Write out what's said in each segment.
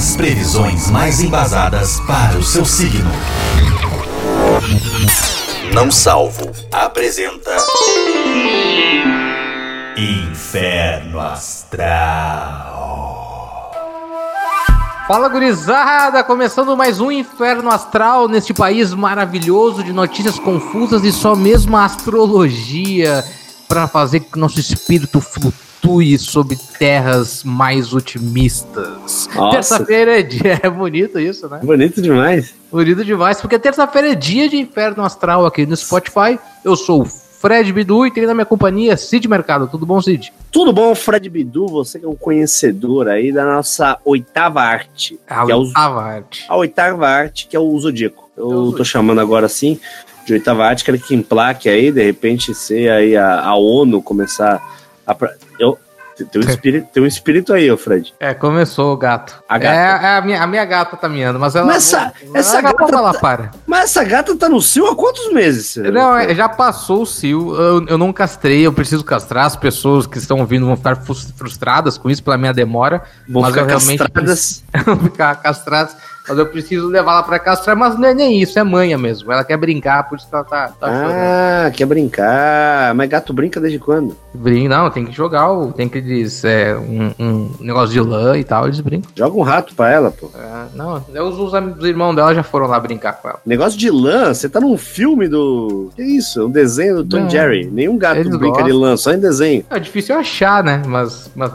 As previsões mais embasadas para o seu signo. Não Salvo apresenta. Inferno Astral. Fala gurizada, começando mais um Inferno Astral neste país maravilhoso de notícias confusas e só mesmo a astrologia para fazer que nosso espírito flutue sobre terras mais otimistas. Terça-feira é dia, é bonito isso, né? Bonito demais. Bonito demais, porque terça-feira é dia de Inferno Astral aqui no Spotify. Eu sou o Fred Bidu e tenho na minha companhia Cid Mercado. Tudo bom, Cid? Tudo bom, Fred Bidu? Você que é um conhecedor aí da nossa oitava arte. A que é o- oitava arte. a oitava arte, que é o Zodíaco. É o Eu Zodíaco. tô chamando agora assim de oitava arte, que ele que emplaque aí, de repente ser aí a, a ONU começar Eu, tem, um espírito, tem um espírito aí, Fred. É, começou o gato. A gata. É, é a, minha, a minha gata tá miando, mas ela. Mas essa- ela- essa ela gata ela tá- para. Mas essa gata tá no cio há quantos meses? Não, é, já passou o cio. Eu, eu não castrei, eu preciso castrar. As pessoas que estão ouvindo vão ficar frus- frustradas com isso pela minha demora. Vão mas ficar eu realmente castradas. vão ficar castradas. Mas eu preciso levá-la pra castrar. Mas não é nem isso, é manha mesmo. Ela quer brincar, por isso que ela tá, tá chorando. Ah, quer brincar. Mas gato brinca desde quando? Brin- Não, tem que jogar, tem que eles, é, um, um negócio de lã e tal, eles brincam. Joga um rato pra ela, pô. É, não, os, os os irmãos dela já foram lá brincar com ela. Negócio de lã, você tá num filme do. Que isso? Um desenho do Tom Não. Jerry. Nenhum gato brinca de gostam. lã, só em desenho. É difícil achar, né? Mas, mas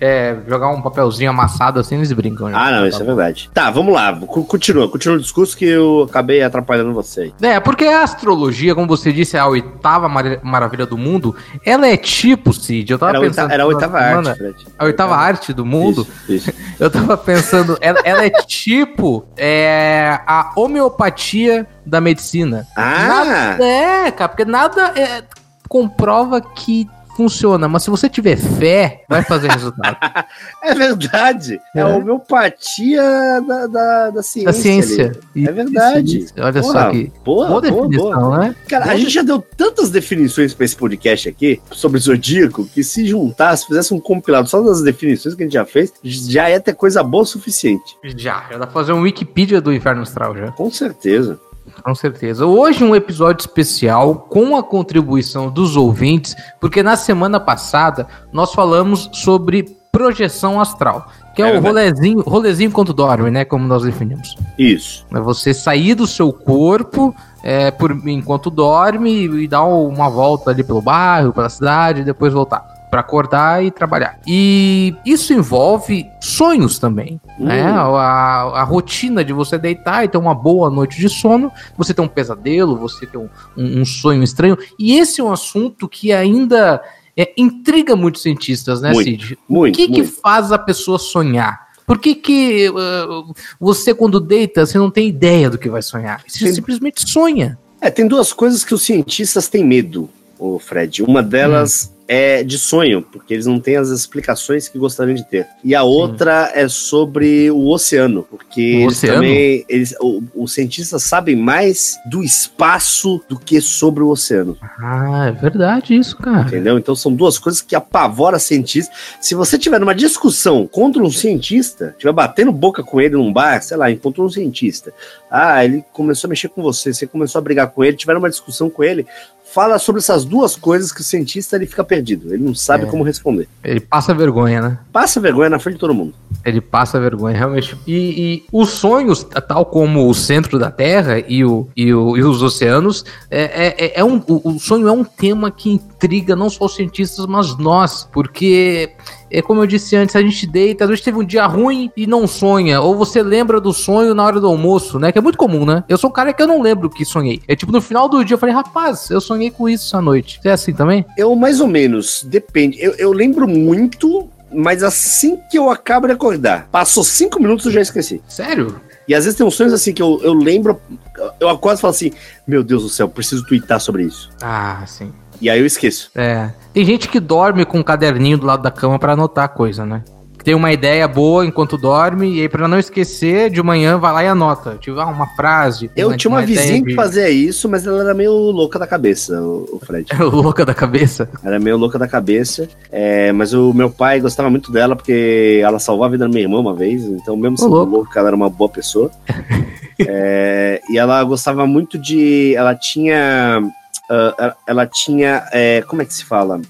é, jogar um papelzinho amassado assim, eles brincam. né? Ah, não, isso é verdade. Tá, vamos lá. Continua, continua o discurso que eu acabei atrapalhando você. É, porque a astrologia, como você disse, é a oitava mara- maravilha do mundo. Ela é tipo, Cid, eu tava Era pensando... era a na oitava arte, Fred. A oitava arte do mundo. Isso, isso. Eu tava pensando, ela, ela é tipo é, a homeopatia da medicina. Ah! Nada- é, cara, porque nada é, comprova que funciona, mas se você tiver fé, vai fazer resultado. É verdade. É, É. a homeopatia da, da, da ciência. da ciência. É verdade. Isso, Olha Porra, só que Boa, boa boa, boa. definição, né? Cara, a Boa gente já deu tantas definições pra esse podcast aqui sobre zodíaco que se juntasse, fizesse um compilado só das definições que a gente já fez, já ia ter coisa boa o suficiente. Já, já dá pra fazer um Wikipedia do Inferno Astral já. Com certeza. Com certeza. Hoje um episódio especial com a contribuição dos ouvintes, porque na semana passada nós falamos sobre projeção astral, que é, É o rolezinho, rolezinho enquanto dorme, né, como nós definimos. Isso. É você sair do seu corpo é, por, enquanto dorme e dar uma volta ali pelo bairro, pela cidade, e depois voltar para acordar e trabalhar. E isso envolve sonhos também, né? Hum. A, a rotina de você deitar e ter uma boa noite de sono, você ter um pesadelo, você ter um, um- um sonho estranho. E esse é um assunto que ainda é, intriga muitos cientistas, né, Muito, Cid? Muito. O que, que muito. faz a pessoa sonhar? Por que, que uh, você, quando deita, você não tem ideia do que vai sonhar? Você Sim. simplesmente sonha. É, tem duas coisas que os cientistas têm medo, o Fred. Uma delas Hum. É de sonho, porque eles não têm as explicações que gostariam de ter. E a outra é sobre o oceano, porque O eles oceano? também, eles, o- os cientistas sabem mais do espaço do que sobre o oceano. Ah, é verdade isso, cara. Entendeu? Então são duas coisas que apavoram cientistas. Se você tiver numa discussão contra um cientista, tiver batendo boca com ele num bar, sei lá, encontrou um cientista. Ah, ele começou a mexer com você, você começou a brigar com ele, tiver uma discussão com ele, fala sobre essas duas coisas que o cientista ele fica perdido, ele não sabe É. como responder. Ele passa vergonha, né? Passa vergonha na frente de todo mundo. Ele passa vergonha, realmente. E, e os sonhos, tal como o centro da Terra e, o, e, o- e os oceanos, é, é, é um, o, o sonho é um tema que intriga não só os cientistas, mas nós. Porque, é como eu disse antes, a gente deita, às vezes teve um dia ruim e não sonha. Ou você lembra do sonho na hora do almoço, né? Que é muito comum, né? Eu sou um cara que eu não lembro o que sonhei. É tipo, no final do dia eu falei, rapaz, eu sonhei com isso à noite. Você é assim também? Eu, mais ou menos, depende. Eu, eu lembro muito, mas assim que eu acabo de acordar, passou cinco minutos eu já esqueci. Sério? E às vezes tem uns sonhos assim que eu, eu lembro, eu acordo e falo assim: Meu Deus do céu, preciso twittar sobre isso. Ah, sim. E aí eu esqueço. É. Tem gente que dorme com um caderninho do lado da cama pra anotar coisa, né? Tem uma ideia boa enquanto dorme, e aí pra não esquecer, de manhã vai lá e anota. Tipo, ah, uma frase. Eu tinha uma, uma vizinha que fazia isso, mas ela era meio louca da cabeça, o Fred. louca da cabeça? Era meio louca da cabeça, é, mas o meu pai gostava muito dela porque ela salvou a vida da minha irmã uma vez, então mesmo sendo louca, ela era uma boa pessoa. é, e ela gostava muito de... Ela tinha... Uh, ela tinha... É, como é que se fala?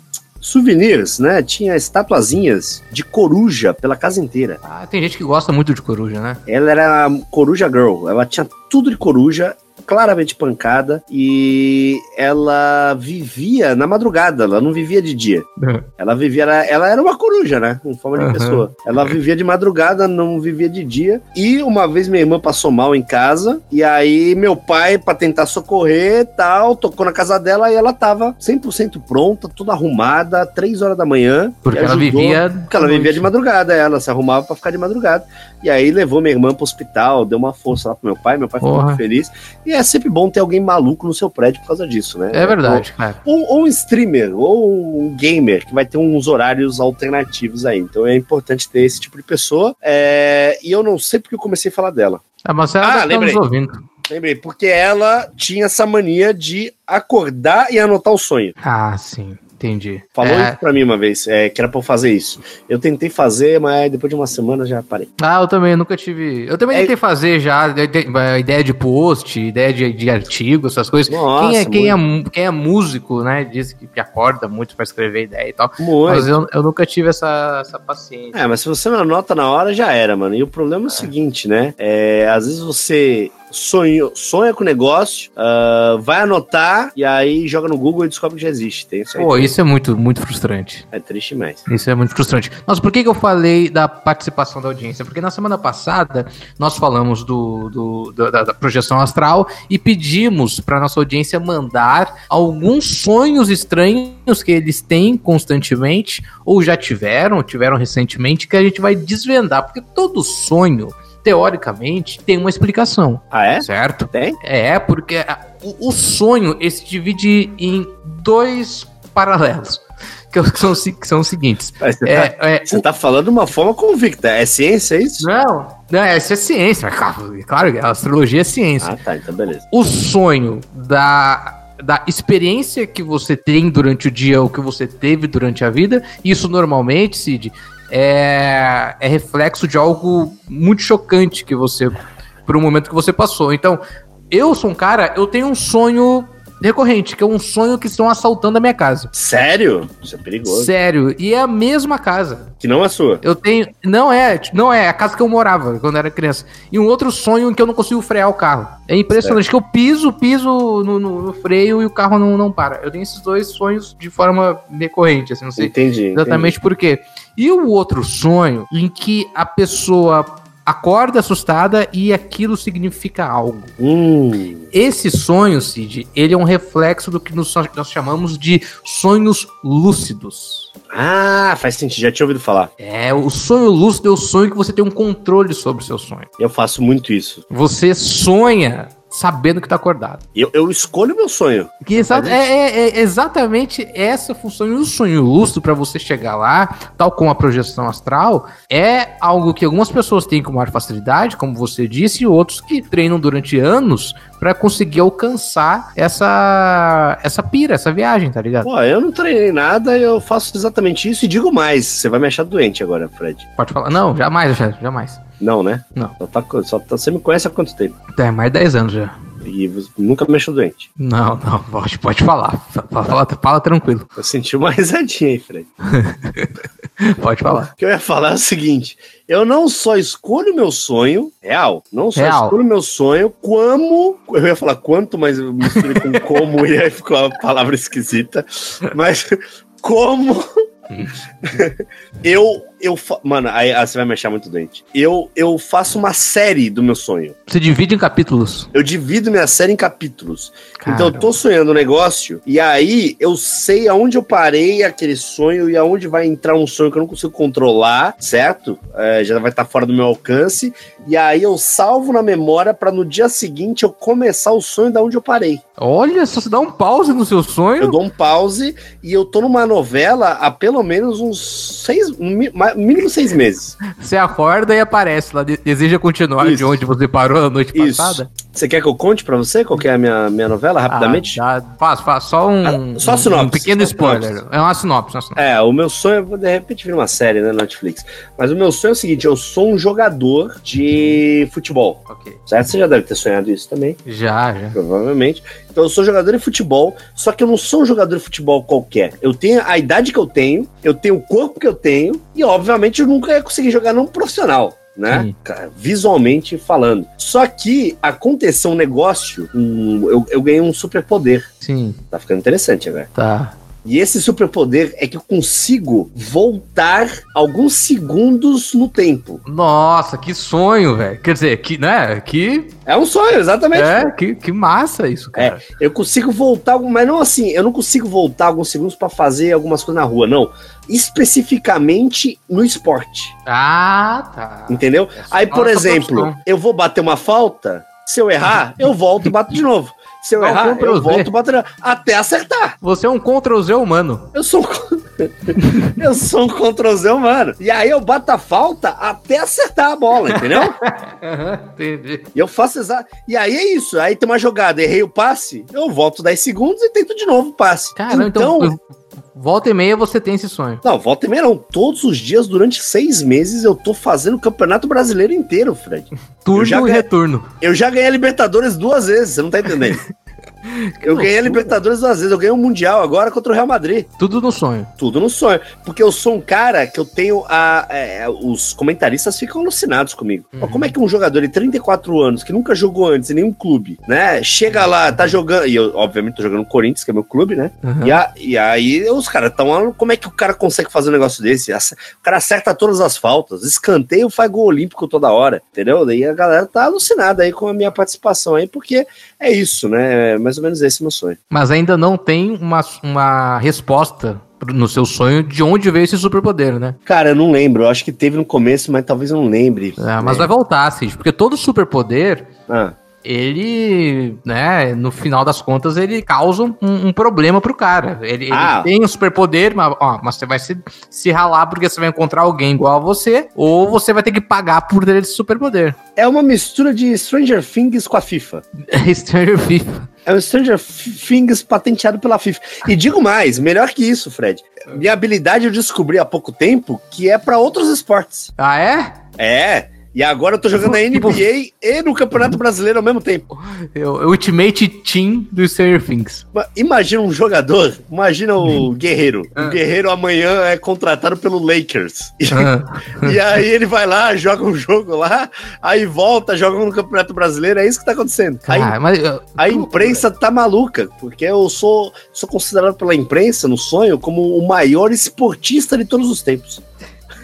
Souvenirs, né? Tinha estatuazinhas de coruja pela casa inteira. Ah, tem gente que gosta muito de coruja, né? Ela era coruja girl, ela tinha tudo de coruja claramente pancada e ela vivia na madrugada, ela não vivia de dia. Uhum. Ela vivia, ela, ela, era uma coruja, né? Em forma de uhum. pessoa. Ela vivia de madrugada, não vivia de dia. E uma vez minha irmã passou mal em casa, e aí meu pai, para tentar socorrer tal, tocou na casa dela e ela tava 100% pronta, toda arrumada, 3 horas da manhã. Porque ela vivia. Porque ela vivia de madrugada, ela se arrumava para ficar de madrugada. E aí levou minha irmã pro hospital, deu uma força lá pro meu pai, meu pai ficou Porra. muito feliz. E é sempre bom ter alguém maluco no seu prédio por causa disso, né? É verdade, ou, ou, ou, um streamer, ou um gamer, que vai ter uns horários alternativos aí. Então é importante ter esse tipo de pessoa. É... E eu não sei porque eu comecei a falar dela. A Marcela ah, tá lembrei. nos ouvindo. Lembrei, porque ela tinha essa mania de acordar e anotar o sonho. Ah, sim. Entendi. Falou é... isso pra mim uma vez, é, que era pra eu fazer isso. Eu tentei fazer, mas depois de uma semana já parei. Ah, eu também nunca tive. Eu também é... tentei fazer já, ideia de post, ideia de, de artigo, essas coisas. Nossa, quem, é, quem, é, quem é músico, né, diz que, que acorda muito pra escrever ideia e tal. Muito. Mas eu, eu nunca tive essa, essa paciência. É, mas se você não anota na hora, já era, mano. E o problema é o é. seguinte, né? É, às vezes você sonho, sonha com o negócio, uh, vai anotar e aí joga no Google e descobre que já existe. Tem isso aí. Pô, isso é muito, muito frustrante. É triste mais. Isso é muito frustrante. Mas por que, que eu falei da participação da audiência? Porque na semana passada nós falamos do, do, do da, da, projeção astral e pedimos para nossa audiência mandar alguns sonhos estranhos que eles têm constantemente ou já tiveram, tiveram recentemente, que a gente vai desvendar. Porque todo sonho teoricamente, tem uma explicação. Ah, é? Certo? Tem? É, porque o, o sonho se divide em dois paralelos. Que são, que são os seguintes. Você, é, tá, é, você o... tá falando de uma forma convicta. É ciência, é isso? Não, não isso é ciência. Claro, claro, a astrologia é ciência. Ah, tá, então beleza. O sonho da, da experiência que você tem durante o dia ou que você teve durante a vida, isso normalmente, Cid, é, é reflexo de algo muito chocante que você. por um momento que você passou. Então, eu sou um cara, eu tenho um sonho recorrente, que é um sonho que estão assaltando a minha casa. Sério? Isso é perigoso. Sério. E é a mesma casa. Que não é sua. Eu tenho. Não é, não é, é a casa que eu morava quando era criança. E um outro sonho em que eu não consigo frear o carro. É impressionante que eu piso, piso no, no, no, freio e o carro não, não para. Eu tenho esses dois sonhos de forma recorrente, assim, não sei entendi, exatamente entendi. por quê. E o outro sonho em que a pessoa acorda assustada e aquilo significa algo. Hum. Esse sonho, Cid, ele é um reflexo do que nós chamamos de sonhos lúcidos. Ah, faz sentido, já tinha ouvido falar. É, o sonho lúcido é o sonho que você tem um controle sobre o seu sonho. Eu faço muito isso. Você sonha sabendo que tá acordado. Eu, eu escolho meu sonho. Que exa é, é, é, exatamente essa função. E o sonho lúcido para você chegar lá, tal como a projeção astral, é algo que algumas pessoas têm com maior facilidade, como você disse, e outros que treinam durante anos para conseguir alcançar essa essa pira, essa viagem, tá ligado? Pô, eu não treinei nada, eu faço exatamente isso e digo mais. Você vai me achar doente agora, Fred. Pode falar. Não, jamais, jamais. Não, né? Não. Só tá, só tá, você me conhece há quanto tempo? É, mais de 10 anos já. E nunca me achou doente. Não, não, pode, pode falar. Fala, fala, fala tranquilo. Eu senti uma risadinha aí, Fred. pode falar. O que eu ia falar é o seguinte: eu não só escolho meu sonho, real, não só real. escolho meu sonho, como. Eu ia falar quanto, mas eu misturei com como e aí ficou uma palavra esquisita. Mas como eu, eu, mano, aí, aí, você vai me achar muito doente. Eu, eu faço uma série do meu sonho. Você divide em capítulos? Eu divido minha série em capítulos. Caramba. Então eu tô sonhando um negócio e aí eu sei aonde eu parei aquele sonho e aonde vai entrar um sonho que eu não consigo controlar, certo? É, já vai estar tá fora do meu alcance. E aí eu salvo na memória para no dia seguinte eu começar o sonho da onde eu parei. Olha, só você dá um pause no seu sonho. Eu dou um pause e eu tô numa novela há pelo menos uns seis, mais- mínimo seis meses. Você acorda e aparece lá, de- deseja continuar de Isso. onde você parou a noite Isso. passada? Você quer que eu conte pra você qual que é a minha, minha novela, rapidamente? Ah, faz só um, Ah, só sinopse, um pequeno spoiler. sinopse. É uma sinopse, uma sinopse. É, o meu sonho, é, de repente vir uma série, né, na Netflix. Mas o meu sonho é o seguinte, eu sou um jogador de futebol, Ok. certo? Você já deve ter sonhado isso também, Já, já. provavelmente. Então eu sou jogador de futebol, só que eu não sou um jogador de futebol qualquer. Eu tenho a idade que eu tenho, eu tenho o corpo que eu tenho, e obviamente eu nunca ia conseguir jogar num profissional. Né? Cara, Visualmente falando. Só que aconteceu um negócio, um- eu, eu ganhei um superpoder. Sim, Tá ficando interessante agora. tá. E esse superpoder é que eu consigo voltar alguns segundos no tempo. Nossa, que sonho, velho. Quer dizer, que, né? Que, É um sonho, exatamente. é, que, que massa isso, cara. Eu consigo voltar, mas não assim, eu não consigo voltar alguns segundos pra fazer algumas coisas na rua, não. Especificamente no esporte, Ah, tá. entendeu? É Aí, por exemplo, eu vou bater uma falta, se eu errar, eu volto e bato de novo. Se eu errar, Ctrl eu volto novo, até acertar. Você é um Ctrl Z humano. Eu sou um... eu sou um Ctrl Z humano. E aí eu bato a falta até acertar a bola, entendeu? Entendi. E eu faço exato. E aí é isso. Aí tem uma jogada, errei o passe, eu volto 10 segundos e tento de novo o passe. Caramba, então, volta e meia você tem esse sonho. Não, volta e meia não. Todos os dias, durante seis meses, eu tô fazendo o campeonato brasileiro inteiro, Fred. Turno e ganhei- retorno. Eu já ganhei a Libertadores duas vezes, você não tá entendendo? Eu ganhei a loucura. Libertadores duas vezes, eu ganhei o Mundial agora contra o Real Madrid. Tudo no sonho. Tudo no sonho. Porque eu sou um cara que eu tenho a. é, os comentaristas ficam alucinados comigo. Uhum. Como é que um jogador de 34 anos, que nunca jogou antes em nenhum clube, né? Chega lá, tá jogando. E eu, obviamente, tô jogando no Corinthians, que é meu clube, né? Uhum. E, a- e aí os caras estão lá. Como é que o cara consegue fazer um negócio desse? O cara acerta todas as faltas, escanteio, faz gol olímpico toda hora, entendeu? Daí a galera tá alucinada aí com a minha participação aí, porque é isso, né? É mais ou menos esse meu sonho. Mas ainda não tem uma, uma resposta no seu sonho de onde veio esse superpoder, né? Cara, eu não lembro. Eu acho que teve no começo, mas talvez eu não lembre. É, mas É. vai voltar, Cid, porque todo superpoder, Ah. ele, né, no final das contas, ele causa um, um problema pro cara. Ele, ele Ah. tem um superpoder, mas, ó, mas você vai se, se ralar porque você vai encontrar alguém igual a você, ou você vai ter que pagar por ter esse superpoder. É uma mistura de Stranger Things com a FIFA. Stranger FIFA. É um Stranger Things patenteado pela FIFA. E digo mais, melhor que isso, Fred. Minha habilidade eu descobri há pouco tempo que é pra outros esportes. Ah, é? É. E agora eu tô jogando na NBA e no Campeonato Brasileiro ao mesmo tempo. O Ultimate Team do Stranger Things. Ma- Imagina um jogador, imagina o Guerreiro. O Ah. Guerreiro amanhã é contratado pelo Lakers. E, Ah. e aí ele vai lá, joga um jogo lá, aí volta, joga no Campeonato Brasileiro. É isso que tá acontecendo. Aí mas, uh, A imprensa tá maluca, porque eu sou, sou considerado pela imprensa, no sonho, como o maior esportista de todos os tempos.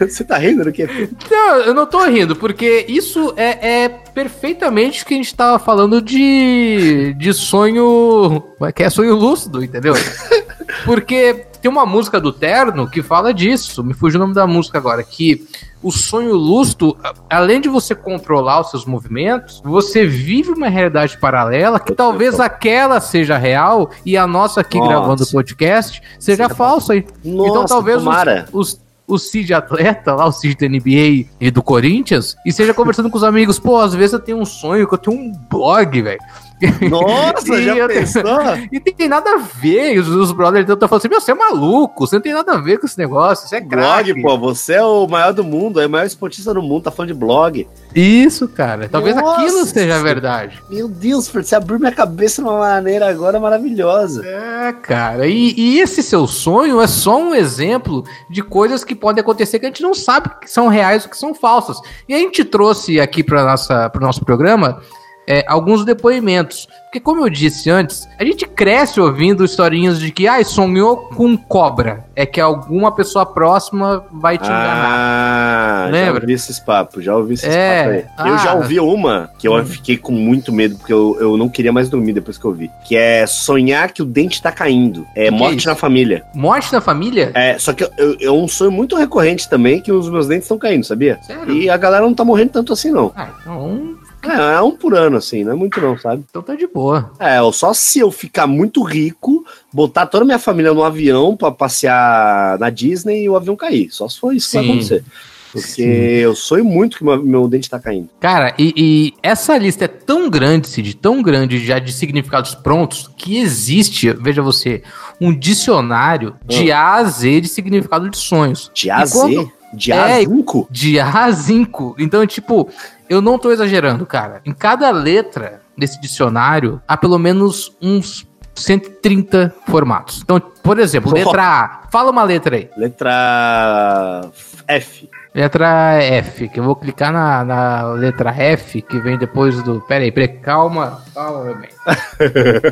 Você tá rindo do quê? Não, eu não tô rindo, porque isso é, é perfeitamente o que a gente tava falando de, de sonho. é Que é sonho lúcido, entendeu? Porque tem uma música do Terno que fala disso, me fugiu o nome da música agora, que o sonho lúcido, além de você controlar os seus movimentos, você vive uma realidade paralela que talvez aquela seja real e a nossa aqui Nossa. gravando o podcast seja falsa. Nossa, então talvez os- os, o Cid atleta, lá o Cid da NBA e do Corinthians, e seja conversando com os amigos, pô, às vezes eu tenho um sonho que eu tenho um blog, velho. Nossa, E já pensou? E tem nada a ver, os, os brothers estão falando assim, meu, você é maluco, você não tem nada a ver com esse negócio, você é craque. Blog, pô, você é o maior do mundo, é o maior esportista do mundo, tá falando de blog. Isso, cara, talvez Nossa. aquilo seja verdade. Meu Deus, Fred, você abriu minha cabeça de uma maneira agora maravilhosa. É, cara, e, e esse seu sonho é só um exemplo de coisas que podem acontecer que a gente não sabe que são reais ou que são falsas. E a gente trouxe aqui para o nosso programa é, alguns depoimentos. Porque, como eu disse antes, a gente cresce ouvindo historinhas de que, ah, sonhou com cobra. É que alguma pessoa próxima vai te enganar. Ah, já Lembra? ouvi esses papos, já ouvi esses É, papos aí. Eu ah. já ouvi uma que eu Hum. fiquei com muito medo, porque eu, eu não queria mais dormir depois que eu vi. Que é sonhar que o dente tá caindo. É Que que é morte na família. Morte da família? É, só que eu- eu- é um sonho muito recorrente também que os meus dentes estão caindo, sabia? Sério? E a galera não tá morrendo tanto assim, não. Ah, então, É, é um por ano, assim, não é muito não, sabe? então tá de boa. É, só se eu ficar muito rico, botar toda a minha família no avião pra passear na Disney e o avião cair. Só se for isso que vai Sim. acontecer. Porque Sim. eu sonho muito que meu, meu dente tá caindo. Cara, e, e essa lista é tão grande, Cid, tão grande já de significados prontos, que existe, veja você, um dicionário de A a Z de significado de sonhos. De A a Z? De A a É, Zinco? De A a Zinco. Então, tipo, eu não tô exagerando, cara. Em cada letra desse dicionário, há pelo menos uns 130 formatos. Então, por exemplo, letra A. Fala uma letra aí. Letra F. Letra F, que eu vou clicar na, na letra F, que vem depois do. Pera aí, pera aí, calma, calma, meu bem.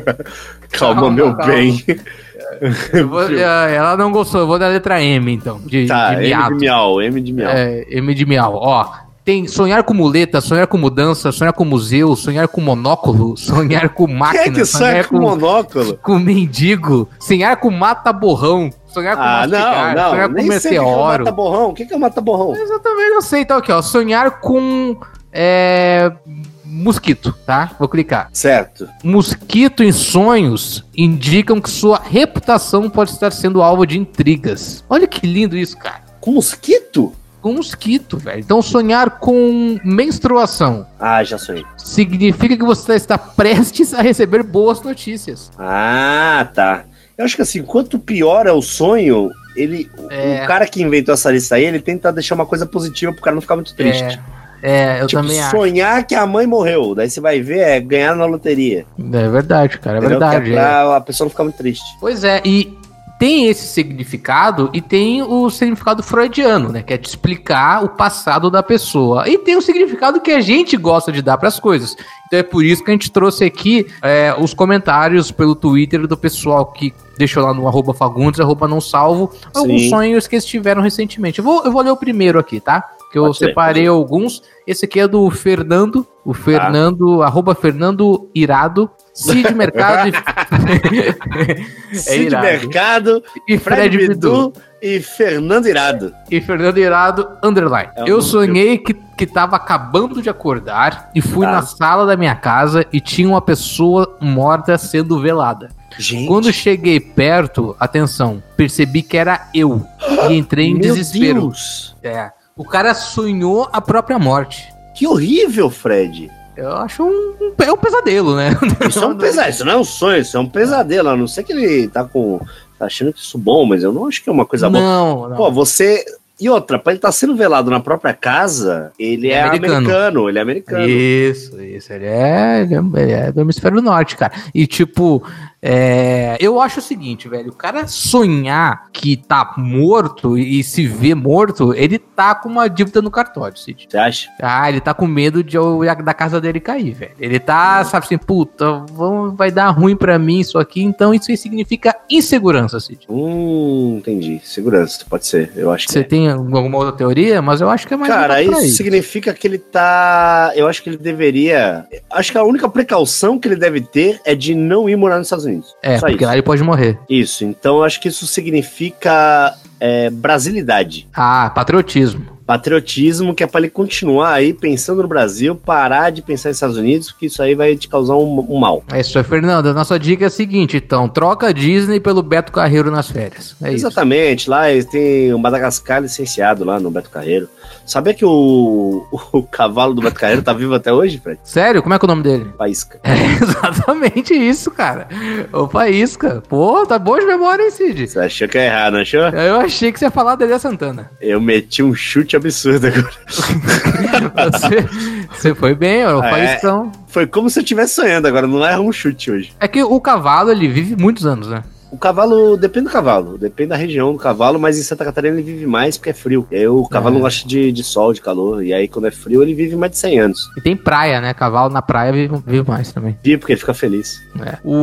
Calma, Calma, meu calma. bem. Vou- eh, ela não gostou, eu vou dar a letra M, então. De, Tá, de M de miau, M de miau. É, M de miau. Ó, tem sonhar com muleta, sonhar com mudança, sonhar com museu, sonhar com monóculo, sonhar com Quem máquina, é que sonha com monóculo? com mendigo, sonhar com mata-borrão, sonhar com Ah, não, mastigar, não. sonhar com Nem sei o que é o meteoro. mata-borrão. O que é o mata-borrão? Eu também não sei, então aqui, ó. Sonhar com. É. Mosquito, tá? Vou clicar. Certo. Mosquito em sonhos indicam que sua reputação pode estar sendo alvo de intrigas. Olha que lindo isso, cara. Com mosquito? Com mosquito, velho. Então, sonhar com menstruação Ah, já sonhei. significa que você está prestes a receber boas notícias. Ah, tá. Eu acho que assim, quanto pior é o sonho, ele. É. O cara que inventou essa lista aí, ele tenta deixar uma coisa positiva pro cara não ficar muito triste. É, eu tipo, também acho. sonhar que a mãe morreu. Daí você vai ver, é ganhar na loteria. É verdade, cara, é entendeu? verdade. Que é é. pra a pessoa não ficar muito triste. Pois é, e tem esse significado e tem o significado freudiano, né? Que é te explicar o passado da pessoa. E tem o significado que a gente gosta de dar para as coisas. Então é por isso que a gente trouxe aqui é, os comentários pelo Twitter do pessoal que deixou lá no arroba Fagundes, arroba não salvo, alguns sonhos que eles tiveram recentemente. Eu vou, eu vou ler o primeiro aqui, tá? Que eu Pode ser, separei alguns. Esse aqui é do Fernando, o Fernando, arroba Fernando Irado, Cid Mercado e... Cid irado. Mercado, e Fred Bidu e Fernando Irado. e Fernando Irado, underline. É o eu sonhei que, que tava acabando de acordar e fui Tá. na sala da minha casa e tinha uma pessoa morta sendo velada. Gente, Quando cheguei perto, atenção, percebi que era eu e entrei em meu desespero. Deus, É. O cara sonhou a própria morte. que horrível, Fred. Eu acho um, um, é um pesadelo, né? Isso é um pesadelo, isso não é um sonho, isso é um pesadelo. A não ser que ele tá com. tá achando que isso é bom, mas eu não acho que é uma coisa boa. Não, não. Pô, você. E outra, pra ele estar sendo velado na própria casa, ele É é, americano. americano. ele é americano. Isso, isso. Ele é, ele é, ele é do hemisfério norte, cara. E, tipo, é, eu acho o seguinte, velho. O cara sonhar que tá morto e, se vê morto, ele tá com uma dívida no cartório, Cid. Você acha? Ah, ele tá com medo de da casa dele cair, velho. Ele tá, sabe assim, puta, vão- vai dar ruim pra mim isso aqui. Então, isso aí significa insegurança, Cid. Hum, entendi. Segurança, pode ser. Eu acho que Você é. tem alguma outra teoria? Mas eu acho que é mais Cara, isso significa que ele tá. Eu acho que ele deveria. Acho que a única precaução que ele deve ter é de não ir morar nos Estados Unidos. É, Só porque isso. lá ele pode morrer. Isso. Então eu acho que isso significa é, brasilidade. Ah, patriotismo. Patriotismo, que é pra ele continuar aí pensando no Brasil, parar de pensar nos Estados Unidos, porque isso aí vai te causar um, um mal. É isso aí, Fernando. A nossa dica é a seguinte, então. Troca a Disney pelo Beto Carreiro nas férias. É isso. Exatamente, lá eles têm o Madagascar licenciado lá no Beto Carreiro. Sabia que o, o cavalo do Beto Carreiro tá vivo até hoje, Fred? Sério? Como é que é o nome dele? Faísca. É exatamente isso, cara. O Faísca. Pô, tá boa de memória, hein, Cid? Você achou que é errado, não achou? Eu achei que você ia falar da Elia Santana. Eu meti um chute absurdo agora. Você, você foi bem, ó, o É. Faíscão. Foi como se eu estivesse sonhando, agora não erra um chute hoje. É que o cavalo, ele vive muitos anos, né? O cavalo, depende do cavalo, depende da região do cavalo, mas em Santa Catarina ele vive mais porque é frio. E aí o cavalo É. gosta de, de sol, de calor, e aí quando é frio ele vive mais de 100 anos. E tem praia, né? Cavalo na praia vive, vive mais também. Vive porque ele fica feliz. É. O,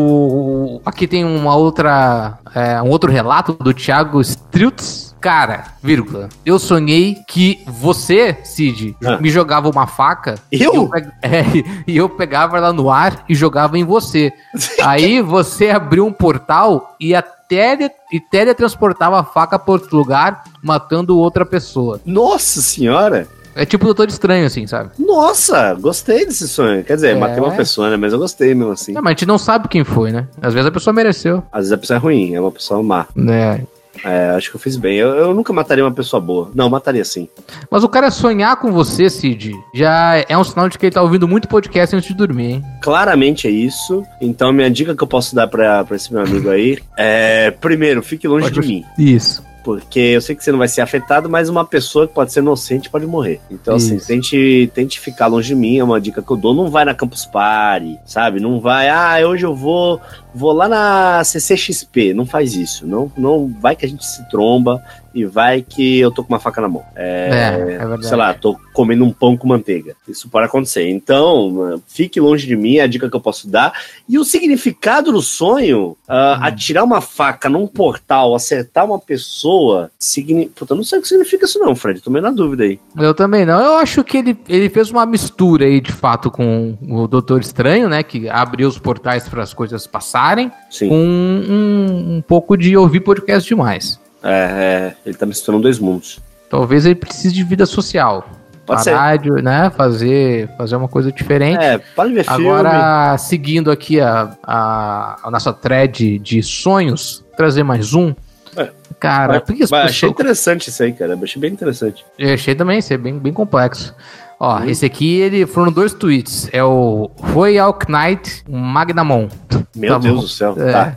o- aqui tem uma outra, é, um outro relato do Thiago Strutz. Cara, vírgula, eu sonhei que você, Cid, Ah. me jogava uma faca. Eu? E eu, pe- é, e eu pegava ela no ar e jogava em você. Aí você abriu um portal e a tele, e teletransportava a faca para outro lugar, matando outra pessoa. Nossa senhora! É tipo o Doutor Estranho, assim, sabe? Nossa, gostei desse sonho. Quer dizer, É. matei uma pessoa, né? Mas eu gostei mesmo assim. Não, mas a gente não sabe quem foi, né? Às vezes a pessoa mereceu. Às vezes a pessoa é ruim, é uma pessoa má. Né? É, acho que eu fiz bem. Eu, eu nunca mataria uma pessoa boa. Não, mataria sim. Mas o cara sonhar com você, Cid, já é um sinal de que ele tá ouvindo muito podcast antes de dormir, hein? Claramente é isso. Então, minha dica que eu posso dar pra, pra esse meu amigo aí é: primeiro, fique longe Pode- de mim. Isso. Porque eu sei que você não vai ser afetado, mas uma pessoa que pode ser inocente pode morrer. Então, assim, Isso. tente, tente ficar longe de mim, é uma dica que eu dou. Não vai na Campus Party, sabe? Não vai, ah, hoje eu vou vou lá na CCXP. Não faz isso. Não, não vai que a gente se tromba e vai que eu tô com uma faca na mão. É, é verdade. sei lá, tô comendo um pão com manteiga. Isso pode acontecer. Então, fique longe de mim, é a dica que eu posso dar. E o significado do sonho, ah, Hum. atirar uma faca num portal, acertar uma pessoa, signi... Puta, eu não sei o que significa isso não, Fred. Tô meio na dúvida aí. Eu também não. Eu acho que ele, ele fez uma mistura aí, de fato, com o Doutor Estranho, né? Que abriu os portais para as coisas passarem, Sim. com um, um pouco de ouvir podcast demais. É, é, ele tá misturando dois mundos. Talvez ele precise de vida social. Pode Parar de, né? Fazer, fazer uma coisa diferente. É, pode ver filme. Agora, seguindo aqui a, a, a nossa thread de sonhos, trazer mais um. É. Cara, Mas- por que as mas achei interessante isso aí, cara. Achei bem interessante. Eu achei também, isso é bem, bem complexo. Ó, Hum. esse aqui, ele foram dois tweets. É o Foi ao Knight Magnamon. Meu Tá Deus bom. do céu. É. Tá.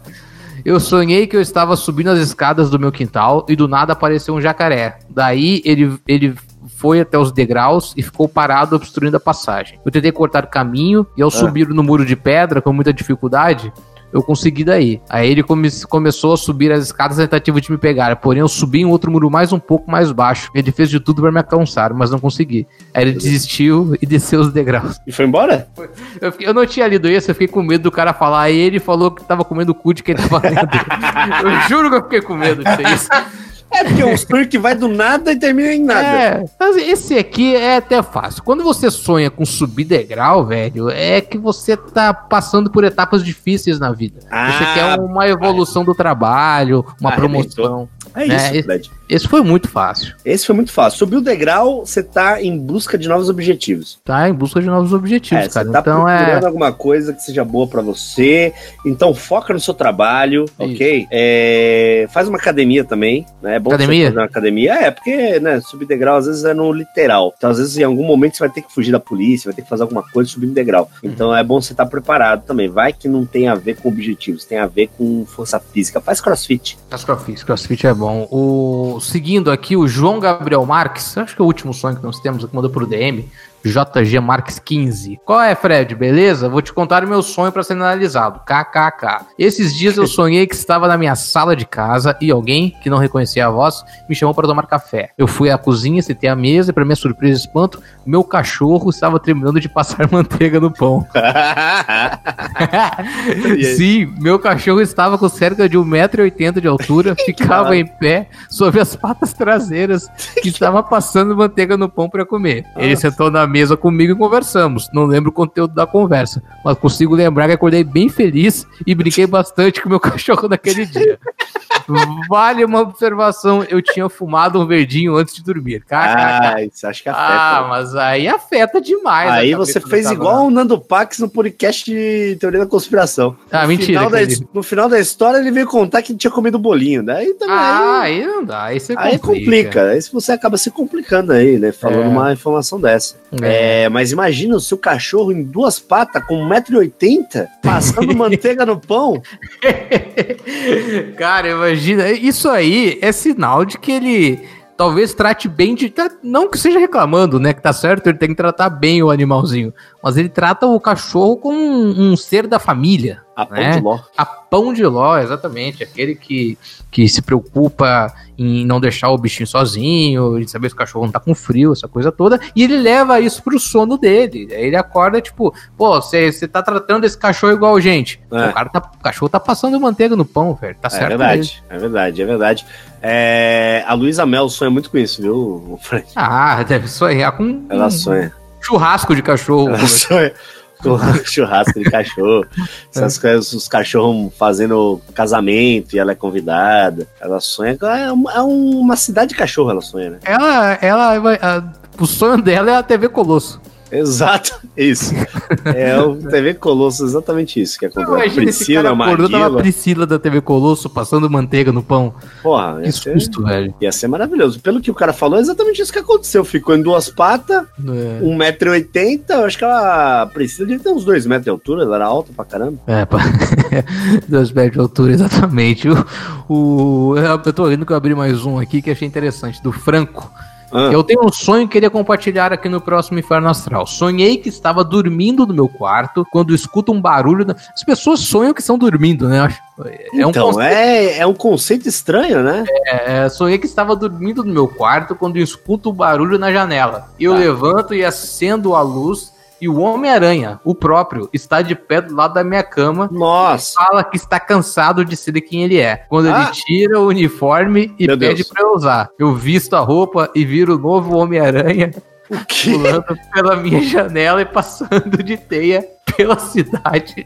Eu sonhei que eu estava subindo as escadas do meu quintal e do nada apareceu um jacaré. Daí ele, ele foi até os degraus e ficou parado obstruindo a passagem. Eu tentei cortar o caminho e ao subir no muro de pedra com muita dificuldade, eu consegui daí. Aí ele come- começou a subir as escadas na tentativa de me pegar, porém eu subi em outro muro mais um pouco mais baixo. Ele fez de tudo para me alcançar, mas não consegui. Aí ele desistiu e desceu os degraus. E foi embora? Eu, fiquei- eu não tinha lido isso, eu fiquei com medo do cara falar. Aí ele falou que tava comendo o cu de quem tava lendo. eu juro que eu fiquei com medo de ser isso. É porque é um sonho que vai do nada e termina em nada. É, esse aqui é até fácil. Quando você sonha com subir degrau, velho, é que você tá passando por etapas difíceis na vida. você Ah, quer uma evolução do trabalho, uma Arrebentou. promoção. É né, isso, Fred. Esse foi muito fácil. Esse foi muito fácil. Subiu o degrau, você tá em busca de novos objetivos. Tá em busca de novos objetivos, É, cara. você tá Então procurando é. alguma coisa que seja boa pra você. Então foca no seu trabalho, ok? É, faz uma academia também, né? É bom Academia? você fazer uma academia. É, porque, né, subir degrau às vezes é no literal. Então, às vezes, em algum momento, você vai ter que fugir da polícia, vai ter que fazer alguma coisa subindo degrau. Então é bom você estar preparado também. Vai que não tem a ver com objetivos, tem a ver com força física. Faz crossfit. Faz crossfit, crossfit é bom. O, seguindo aqui, o João Gabriel Marques, acho que é o último sonho que nós temos, que mandou pro DM, JG Marques 15. Qual é, Fred? Beleza? Vou te contar o meu sonho para ser analisado. KKK. Esses dias eu sonhei que estava na minha sala de casa e alguém, que não reconhecia a voz, me chamou para tomar café. Eu fui à cozinha, sentei à mesa e, para minha surpresa e espanto, meu cachorro estava terminando de passar manteiga no pão. Sim, meu cachorro estava com cerca de 1,80m de altura, ficava em pé sobre as patas traseiras que estava passando manteiga no pão para comer. Ele sentou na mesa comigo e conversamos. Não lembro o conteúdo da conversa, mas consigo lembrar que acordei bem feliz e brinquei bastante com meu cachorro naquele dia. Vale uma observação, eu tinha fumado um verdinho antes de dormir. KKK. ah, isso acho que afeta. Ah, mas aí afeta demais. Aí você fez igual o Nando Pax no podcast de Teoria da Conspiração. Ah, no mentira, Final da, no final da história, ele veio contar que tinha comido bolinho. Daí também. Ah, aí, aí não dá, aí você aí complica. Aí você acaba se complicando aí, né? Falando É. uma informação dessa. É, mas imagina o seu cachorro em duas patas, com 1,80m, passando manteiga no pão. Cara, imagina. Isso aí é sinal de que ele talvez trate bem de. tá- Não que seja reclamando, né? Que tá certo, ele tem que tratar bem o animalzinho. Mas ele trata o cachorro como um, um ser da família. A pão É. de ló. A pão de ló, exatamente. Aquele que, que se preocupa em não deixar o bichinho sozinho, em saber se o cachorro não tá com frio, essa coisa toda. E ele leva isso pro sono dele. Aí ele acorda, tipo, pô, você tá tratando esse cachorro igual gente. É. O, cara tá, o cachorro tá passando manteiga no pão, velho. Tá É certo. verdade, é verdade, é verdade. É, a Luísa Mel sonha muito com isso, viu, Fred? Ah, deve sonhar com Ela um sonha. churrasco de cachorro. Ela sonha com churrasco de cachorro. Essas coisas, os cachorros fazendo casamento e ela é convidada. Ela sonha. É uma, é uma cidade de cachorro, ela sonha, né? Ela, ela vai- a- o sonho dela é a TV Colosso. Exato, isso. É o TV Colosso, exatamente isso que aconteceu. Esse cara acordou, tava a Priscila da TV Colosso passando manteiga no pão. Porra, que susto, ser, velho. Ia ser maravilhoso. Pelo que o cara falou, é exatamente isso que aconteceu. Ficou em duas patas, é. 1,80m. Acho que a Priscila devia ter uns 2 metros de altura, ela era alta pra caramba. É, pá. 2 metros de altura, exatamente. O, o, eu tô vendo que eu abri mais um aqui que achei interessante, do Franco. Ah. Eu tenho um sonho que queria compartilhar aqui no próximo Inferno Astral. Sonhei que estava dormindo no meu quarto quando escuto um barulho. As pessoas sonham que estão dormindo, né? É um então, conceito... é, é um conceito estranho, né? É, é, sonhei que estava dormindo no meu quarto quando escuto um barulho na janela. Eu tá. levanto e acendo a luz e o Homem-Aranha, o próprio, está de pé do lado da minha cama. Nossa! fala que está cansado de ser quem ele é. Quando ah. ele tira o uniforme e Meu pede para eu usar. Eu visto a roupa e viro o novo Homem-Aranha. Pulando pela minha janela e passando de teia pela cidade.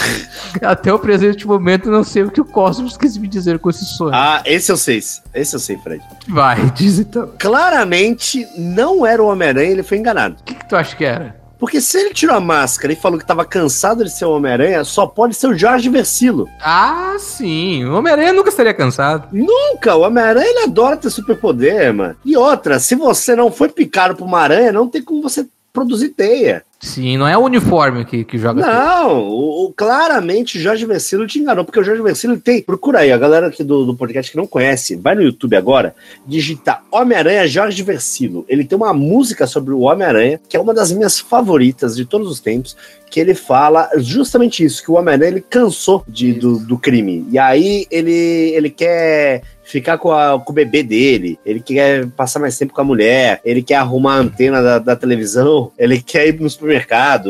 Até o presente momento, não sei o que o Cosmos quis me dizer com esse sonho. Ah, esse eu sei. Esse eu sei, Fred. Vai, diz então. Claramente não era o Homem-Aranha, ele foi enganado. O que, que tu acha que era? Porque se ele tirou a máscara e falou que tava cansado de ser o Homem-Aranha, só pode ser o Jorge Versilo. Ah, sim. O Homem-Aranha nunca estaria cansado. Nunca! O Homem-Aranha ele adora ter superpoder, mano. E outra, se você não foi picado por uma aranha, não tem como você produzir teia. Sim, não é o uniforme que, que joga. Não, o, claramente o Jorge Versilo te enganou, porque o Jorge Versilo tem. Procura aí, a galera aqui do, do podcast que não conhece, vai no YouTube agora, digita Homem-Aranha Jorge Versilo. Ele tem uma música sobre o Homem-Aranha, que é uma das minhas favoritas de todos os tempos, que ele fala justamente isso, que o Homem-Aranha ele cansou de, do, do crime. E aí ele, ele quer ficar com, a, com o bebê dele, ele quer passar mais tempo com a mulher, ele quer arrumar a antena da, da televisão, ele quer ir no supermercado,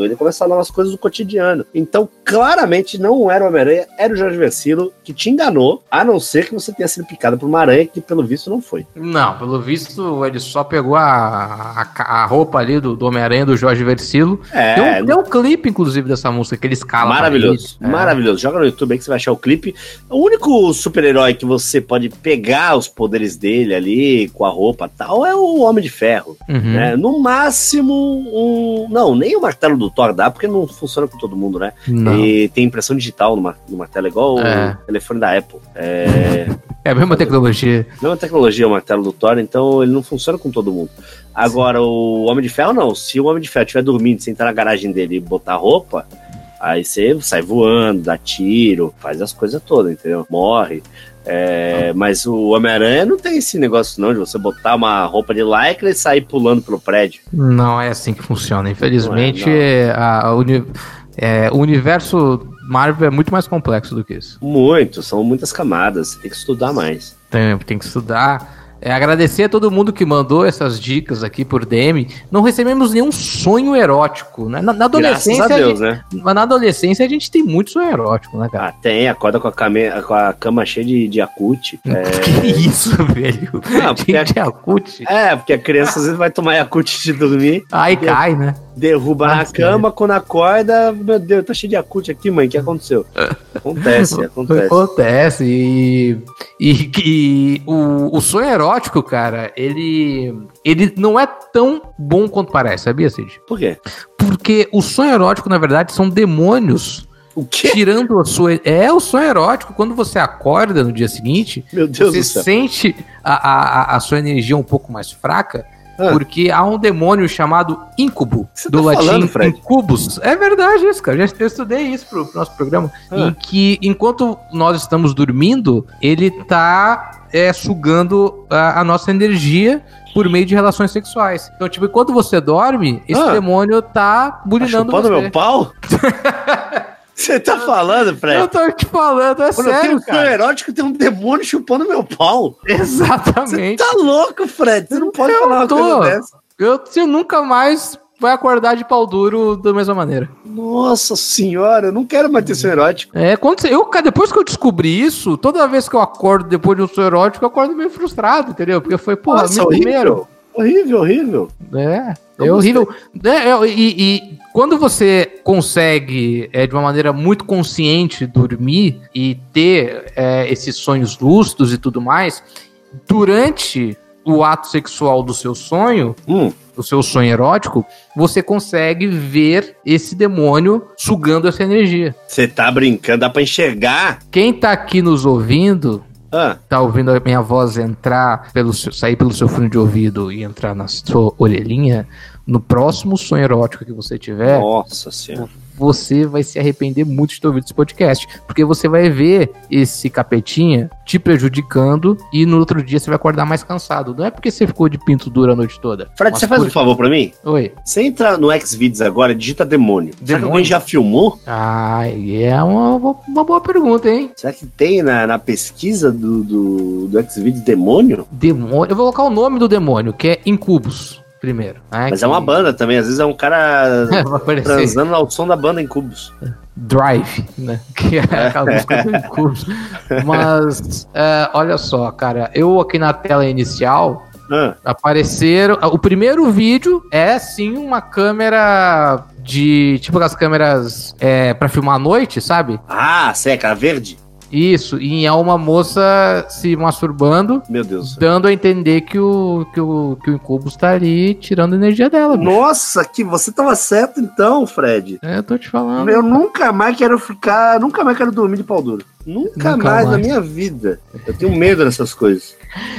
ele começa a falar umas coisas do cotidiano. Então, claramente, não era o Homem-Aranha, era o Jorge Versilo que te enganou, a não ser que você tenha sido picado por uma aranha, que pelo visto não foi. Não, pelo visto ele só pegou a, a, a roupa ali do, do Homem-Aranha do Jorge Versilo. É, tem um, tem um clipe, inclusive, dessa música que ele escala. Maravilhoso, é. maravilhoso. Joga no YouTube aí que você vai achar o clipe. O único super-herói que você pode pegar pegar os poderes dele ali com a roupa tal, é o Homem de Ferro. Uhum. Né? No máximo, um. Não, nem o martelo do Thor dá, porque não funciona com todo mundo, né? Não. E tem impressão digital no, no martelo, igual é. o telefone da Apple. É... é a mesma tecnologia. Mesma tecnologia o martelo do Thor, então ele não funciona com todo mundo. Agora, Sim. o Homem de Ferro, não. Se o Homem de Ferro estiver dormindo, você entrar na garagem dele e botar roupa, aí você sai voando, dá tiro, faz as coisas todas, entendeu? Morre. É, mas o Homem-Aranha não tem esse negócio não de você botar uma roupa de lycra e sair pulando pelo prédio. Não é assim que funciona. Infelizmente, não é, não. A, a uni, é, o universo Marvel é muito mais complexo do que isso. Muito, são muitas camadas. Tem que estudar mais. Tem, tem que estudar. É, agradecer a todo mundo que mandou essas dicas aqui por DM. Não recebemos nenhum sonho erótico, né? Na, na adolescência. Deus, gente, né? Mas na adolescência a gente tem muito sonho erótico, né, cara? Ah, tem, acorda com a, cama, com a cama cheia de, de acute. É... Que isso, velho? Não, porque a... de acute. É, porque a criança às vezes vai tomar acute de dormir. Aí cai, né? Derruba na cama, quando acorda, meu Deus, tá cheio de acute aqui, mãe, o que aconteceu? Acontece, acontece. Acontece, e, e, e o, o sonho erótico, cara, ele, ele não é tão bom quanto parece, sabia, Cid? Por quê? Porque o sonho erótico, na verdade, são demônios o quê? Tirando a sua. É o sonho erótico. Quando você acorda no dia seguinte, Meu Deus você sente a, a, a sua energia um pouco mais fraca ah. Porque há um demônio chamado Incubo, do tá latim falando, Incubus. É verdade isso, cara. Já eu estudei isso pro, pro nosso programa. Ah. Em que, enquanto nós estamos dormindo, ele tá é, sugando a, a nossa energia por meio de relações sexuais. Então, tipo, enquanto você dorme, esse ah, demônio tá bulinando tá você. meu pau? Você tá falando, Fred? Eu tô te falando, é Quando sério, eu tenho um cara. erótico, tem um demônio chupando meu pau. Exatamente. Você tá louco, Fred? Você não pode eu falar tô. uma coisa dessa. Eu, você nunca mais vai acordar de pau duro da mesma maneira. Nossa senhora, eu não quero mais ter sonho erótico. É, quando você, eu, depois que eu descobri isso, toda vez que eu acordo depois de um sonho erótico, eu acordo meio frustrado, entendeu? Porque foi, porra, Nossa, primeiro. Horrível, horrível. É, é horrível. É, é, e, e, quando você consegue, é, de uma maneira muito consciente, dormir e ter é, esses sonhos lúcidos e tudo mais, durante o ato sexual do seu sonho, hum. o seu sonho erótico, você consegue ver esse demônio sugando essa energia. Você tá brincando, dá pra enxergar? Quem tá aqui nos ouvindo Ah, tá ouvindo a minha voz entrar pelo seu- sair pelo seu fone de ouvido e entrar na sua orelhinha, no próximo sonho erótico que você tiver, nossa senhora. Você vai se arrepender muito de ter ouvido esse podcast, porque você vai ver esse capetinha te prejudicando e no outro dia você vai acordar mais cansado. Não é porque você ficou de pinto duro a noite toda. Fred, você faz um favor pra mim? Oi. Você entra no Xvideos agora e digita demônio. Será que Demônio? alguém já filmou? Ah, é uma, uma boa pergunta, hein? Será que tem na, na pesquisa do, do, do Xvideos demônio? Demônio. Eu vou colocar o nome do demônio, que é Incubus, primeiro. né, Mas é uma banda também, às vezes é um cara transando ao som da banda em cubos. Drive, né? Que é aquela música Incubus. Mas, é, olha só, cara, eu aqui na tela inicial Ah, apareceram. O primeiro vídeo é sim uma câmera de. Tipo aquelas câmeras é, para filmar à noite, sabe? ah seca, verde? Isso, e é uma moça se masturbando, Meu Deus. dando a entender que o, que o, que o Incubus tá ali tirando a energia dela. bicho. Nossa, que você tava certo então, Fred. É, eu tô te falando. Eu nunca mais quero ficar, nunca mais quero dormir de pau duro. Nunca, Nunca mais, na mais. minha vida. Eu tenho medo dessas coisas.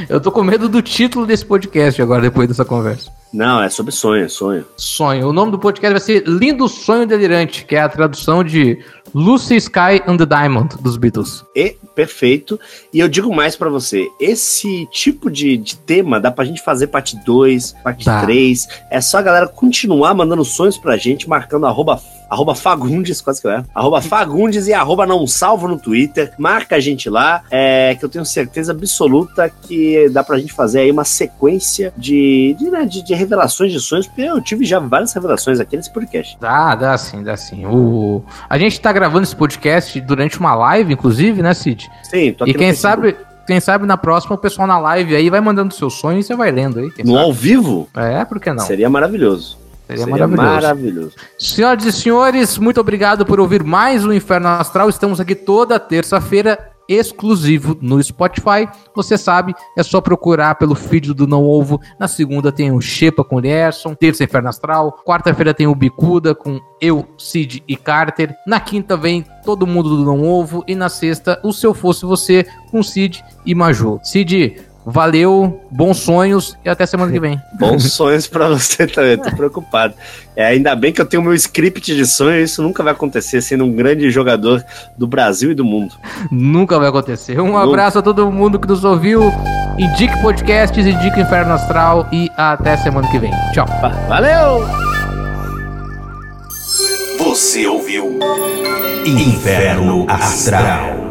Eu tô com medo do título desse podcast agora, depois dessa conversa. Não, é sobre sonho, é sonho. Sonho. O nome do podcast vai ser Lindo Sonho Delirante, que é a tradução de Lucy Sky and the Diamond dos Beatles. E perfeito. E eu digo mais pra você: esse tipo de, de tema dá pra gente fazer parte 2, parte Tá. 3. É só a galera continuar mandando sonhos pra gente, marcando arroba, arroba Fagundes, quase que eu erro. Arroba Fagundes e arroba não salvo no Twitter. Marca a gente lá, é, que eu tenho certeza absoluta que dá pra gente fazer aí uma sequência de, de, né, de- de revelações de sonhos, porque eu tive já várias revelações aqui nesse podcast. Dá, dá sim, dá sim. O... A gente tá gravando esse podcast durante uma live, inclusive, né, Cid? Sim, tô aqui E quem sabe, quem sabe na próxima o pessoal na live aí vai mandando seus sonhos e você vai lendo aí. No sabe? ao vivo? É, por que não? Seria maravilhoso. Seria maravilhoso. maravilhoso. Senhoras e senhores, muito obrigado por ouvir mais um Inferno Astral. Estamos aqui toda terça-feira, exclusivo no Spotify. Você sabe, é só procurar pelo feed do Não Ovo. Na segunda tem o Shepa com o Lerson, terça Inferno Astral. Quarta-feira tem o Bicuda com eu, Cid e Carter. Na quinta vem todo mundo do Não Ovo. E na sexta, o Se Eu Fosse Você com Cid e Maju. Cid, valeu, bons sonhos e até semana que vem. Bons sonhos pra você também, tô preocupado. É, ainda bem que eu tenho meu script de sonho, isso nunca vai acontecer sendo um grande jogador do Brasil e do mundo. Nunca vai acontecer. Um abraço a todo mundo que nos ouviu. Indique podcasts, indique Inferno Astral e até semana que vem. Tchau. Valeu! Você ouviu Inferno Astral.